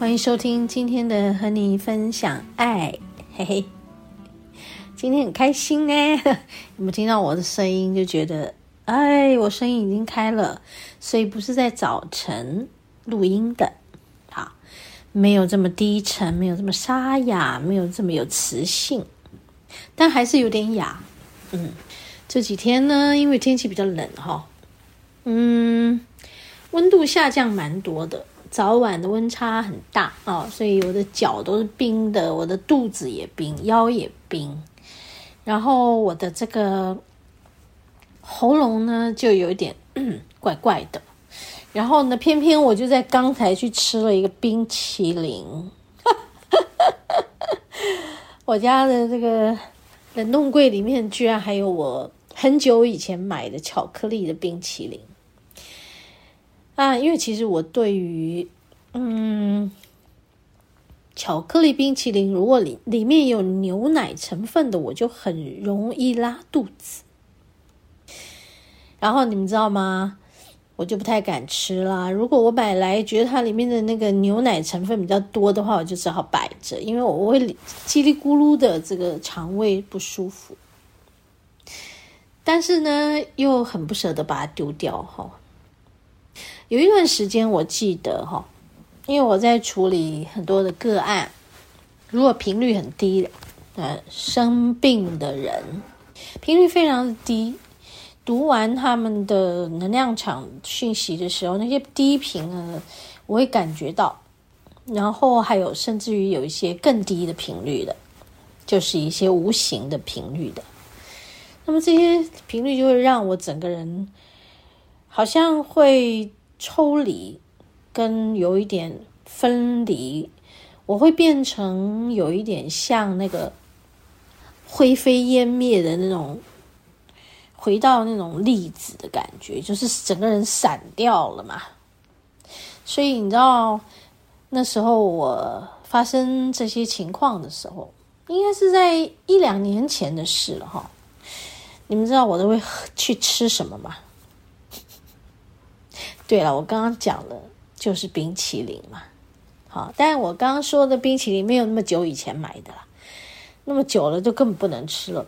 欢迎收听今天的和你分享爱，嘿嘿，今天很开心呢。你们听到我的声音就觉得，哎，我声音已经开了，所以不是在早晨录音的，好，没有这么低沉，没有这么沙哑，没有这么有磁性，但还是有点哑。嗯，这几天呢，因为天气比较冷哈，嗯，温度下降蛮多的。早晚的温差很大哦，所以我的脚都是冰的，我的肚子也冰，腰也冰，然后我的这个喉咙呢就有一点怪怪的，然后呢，偏偏我就在刚才去吃了一个冰淇淋，我家的这个冷冻柜里面居然还有我很久以前买的巧克力的冰淇淋。啊，因为其实我对于嗯巧克力冰淇淋，如果里里面有牛奶成分的，我就很容易拉肚子。然后你们知道吗？我就不太敢吃啦。如果我买来觉得它里面的那个牛奶成分比较多的话，我就只好摆着，因为我会叽里咕噜的这个肠胃不舒服。但是呢，又很不舍得把它丢掉哈。有一段时间，我记得哈，因为我在处理很多的个案，如果频率很低，呃，生病的人频率非常的低，读完他们的能量场讯息的时候，那些低频呢，我会感觉到，然后还有甚至于有一些更低的频率的，就是一些无形的频率的，那么这些频率就会让我整个人好像会。抽离，跟有一点分离，我会变成有一点像那个灰飞烟灭的那种，回到那种粒子的感觉，就是整个人散掉了嘛。所以你知道那时候我发生这些情况的时候，应该是在一两年前的事了哈。你们知道我都会去吃什么吗？对了，我刚刚讲的就是冰淇淋嘛，好，但是我刚刚说的冰淇淋没有那么久以前买的啦，那么久了就根本不能吃了。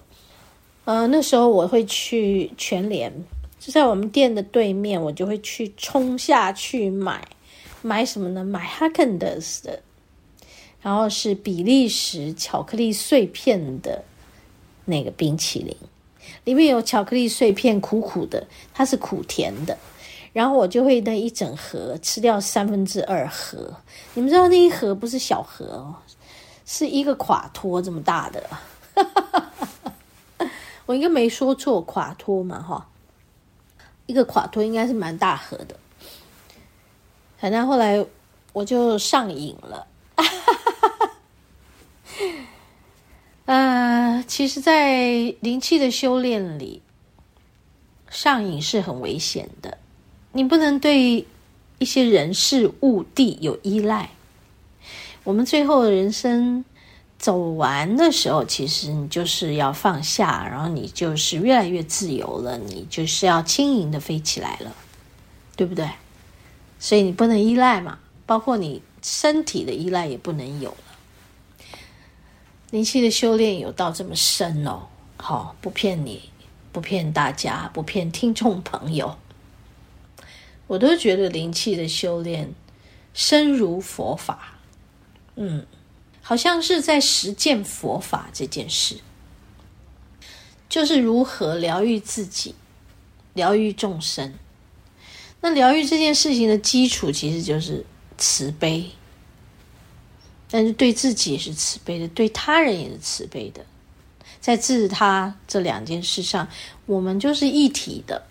呃，那时候我会去全联，就在我们店的对面，我就会去冲下去买，买什么呢？买哈根达斯的，然后是比利时巧克力碎片的那个冰淇淋，里面有巧克力碎片，苦苦的，它是苦甜的。然后我就会那一整盒吃掉三分之二盒，你们知道那一盒不是小盒哦，是一个垮托这么大的，我应该没说错，垮托嘛哈，一个垮托应该是蛮大盒的，反正后来我就上瘾了，呃，其实，在灵气的修炼里，上瘾是很危险的。你不能对一些人事物地有依赖。我们最后的人生走完的时候，其实你就是要放下，然后你就是越来越自由了，你就是要轻盈的飞起来了，对不对？所以你不能依赖嘛，包括你身体的依赖也不能有了。灵气的修炼有到这么深哦，好，不骗你，不骗大家，不骗听众朋友。我都觉得灵气的修炼深如佛法，嗯，好像是在实践佛法这件事，就是如何疗愈自己，疗愈众生。那疗愈这件事情的基础其实就是慈悲，但是对自己也是慈悲的，对他人也是慈悲的。在自他这两件事上，我们就是一体的，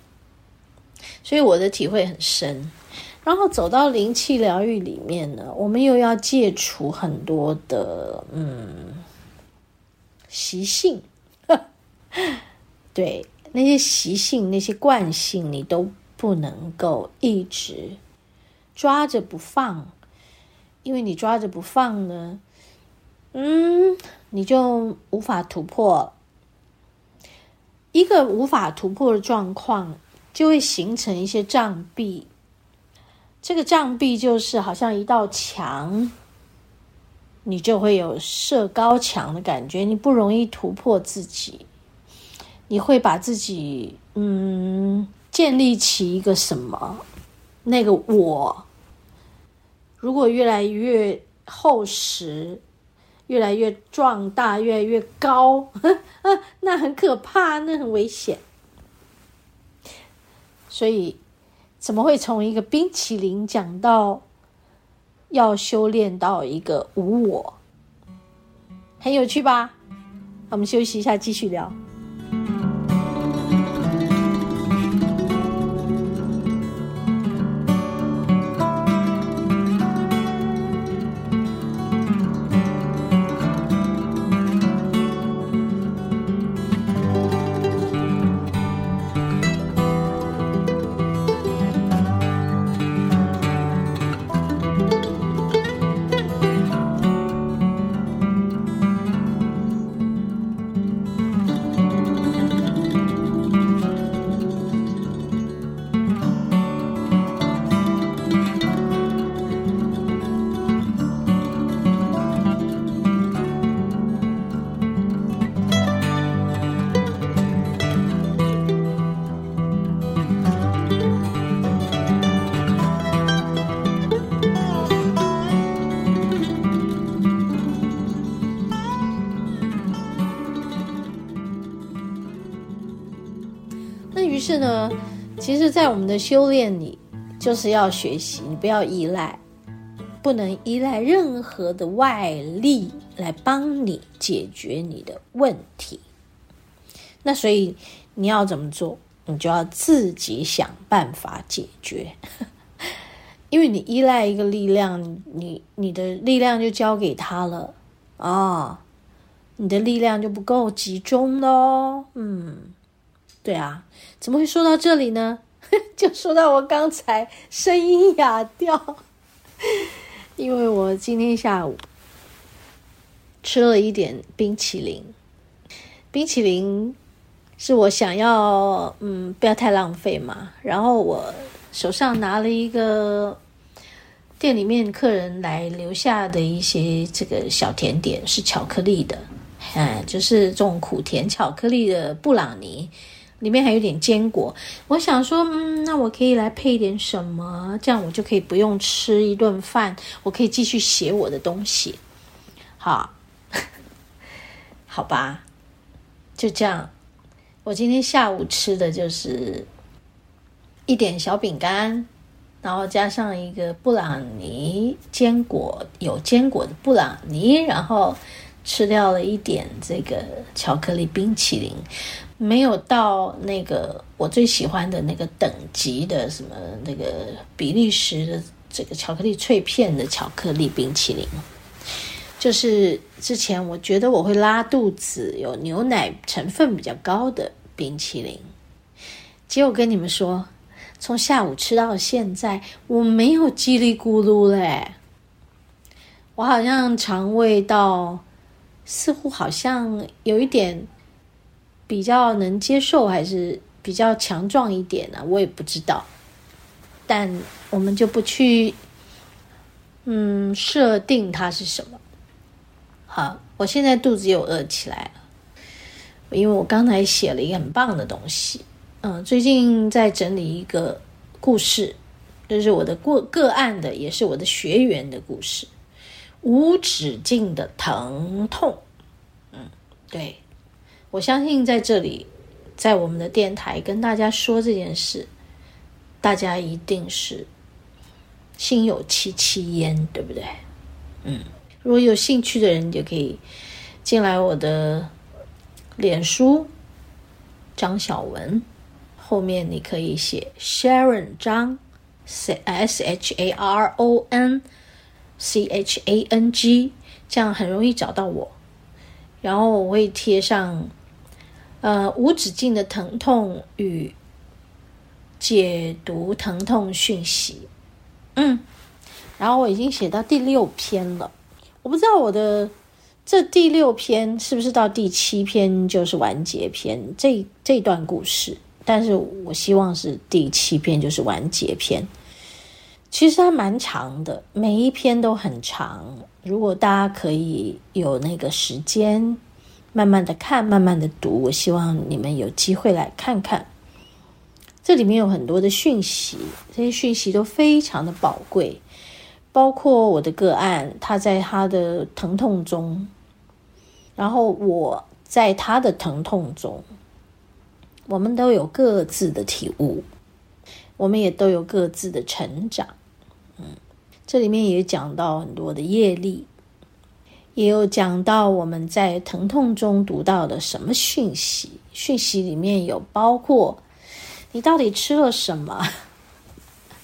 所以我的体会很深。然后走到灵气疗愈里面呢，我们又要戒除很多的嗯习性，对，那些习性、那些惯性，你都不能够一直抓着不放，因为你抓着不放呢，嗯。你就无法突破，一个无法突破的状况，就会形成一些障壁。这个障壁就是好像一道墙，你就会有设高墙的感觉，你不容易突破自己。你会把自己嗯建立起一个什么？那个我，如果越来越厚实。越来越壮大，越来越高，那很可怕，那很危险。所以，怎么会从一个冰淇淋讲到要修炼到一个无我？很有趣吧？我们休息一下，继续聊。是呢，其实，在我们的修炼里，就是要学习，你不要依赖，不能依赖任何的外力来帮你解决你的问题。那所以你要怎么做？你就要自己想办法解决，因为你依赖一个力量，你你的力量就交给他了啊，你的力量就不够集中喽，嗯。对啊，怎么会说到这里呢？就说到我刚才声音哑掉，因为我今天下午吃了一点冰淇淋。冰淇淋是我想要，嗯，不要太浪费嘛。然后我手上拿了一个店里面客人来留下的一些这个小甜点，是巧克力的，嗯，就是这种苦甜巧克力的布朗尼。里面还有点坚果，我想说，嗯，那我可以来配一点什么？这样我就可以不用吃一顿饭，我可以继续写我的东西。好，好吧，就这样。我今天下午吃的就是一点小饼干，然后加上一个布朗尼坚果，有坚果的布朗尼，然后吃掉了一点这个巧克力冰淇淋。没有到那个我最喜欢的那个等级的什么那个比利时的这个巧克力脆片的巧克力冰淇淋，就是之前我觉得我会拉肚子，有牛奶成分比较高的冰淇淋。结果跟你们说，从下午吃到现在，我没有叽里咕噜嘞，我好像肠胃道似乎好像有一点。比较能接受还是比较强壮一点呢？我也不知道，但我们就不去，嗯，设定它是什么。好，我现在肚子又饿起来了，因为我刚才写了一个很棒的东西。嗯，最近在整理一个故事，这是我的过个案的，也是我的学员的故事。无止境的疼痛，嗯，对，我相信在这里，在我们的电台跟大家说这件事，大家一定是心有戚戚焉，对不对？嗯，如果有兴趣的人，就可以进来我的脸书张小文，后面你可以写 Sharon 张。S H A R O N C H A N G，这样很容易找到我。然后我会贴上，呃，无止境的疼痛与解读疼痛讯息。嗯，然后我已经写到第六篇了，我不知道我的这第六篇是不是到第七篇就是完结篇，这这段故事，但是我希望是第七篇就是完结篇。其实还蛮长的，每一篇都很长。如果大家可以有那个时间，慢慢的看，慢慢的读，我希望你们有机会来看看。这里面有很多的讯息，这些讯息都非常的宝贵。包括我的个案，他在他的疼痛中，然后我在他的疼痛中，我们都有各自的体悟，我们也都有各自的成长。这里面也讲到很多的业力，也有讲到我们在疼痛中读到的什么讯息。讯息里面有包括你到底吃了什么？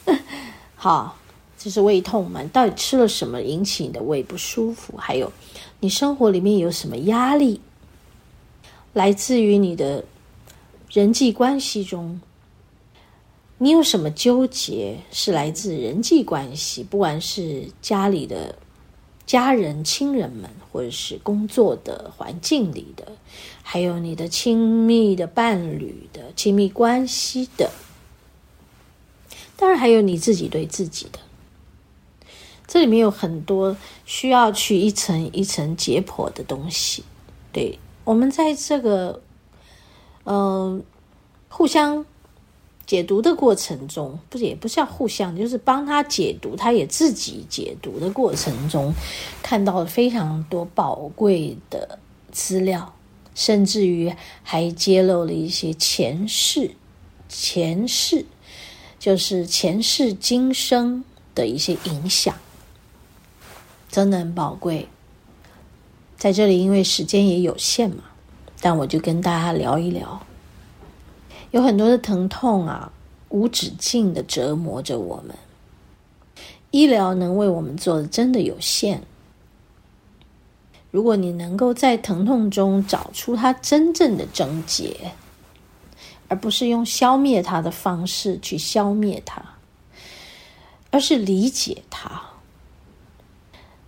好，这是胃痛嘛？你到底吃了什么引起你的胃不舒服？还有你生活里面有什么压力，来自于你的人际关系中？你有什么纠结是来自人际关系，不管是家里的家人、亲人们，或者是工作的环境里的，还有你的亲密的伴侣的亲密关系的，当然还有你自己对自己的。这里面有很多需要去一层一层解剖的东西。对，我们在这个，嗯、互相。解读的过程中，不是也不是要互相，就是帮他解读，他也自己解读的过程中，看到了非常多宝贵的资料，甚至于还揭露了一些前世、前世，就是前世今生的一些影响，真的很宝贵。在这里，因为时间也有限嘛，但我就跟大家聊一聊。有很多的疼痛啊，无止境的折磨着我们。医疗能为我们做的真的有限。如果你能够在疼痛中找出它真正的症结，而不是用消灭它的方式去消灭它，而是理解它，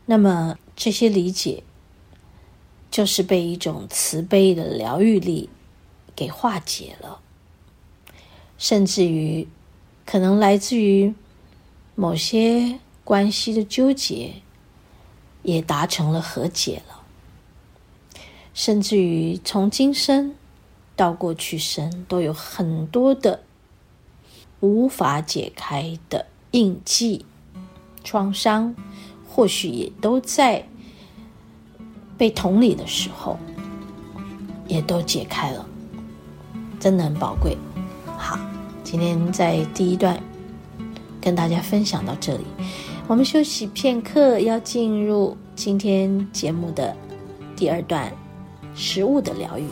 那么这些理解就是被一种慈悲的疗愈力给化解了。甚至于，可能来自于某些关系的纠结，也达成了和解了。甚至于从今生到过去生，都有很多的无法解开的印记、创伤，或许也都在被同理的时候，也都解开了，真的很宝贵。好，今天在第一段跟大家分享到这里，我们休息片刻，要进入今天节目的第二段，食物的疗愈。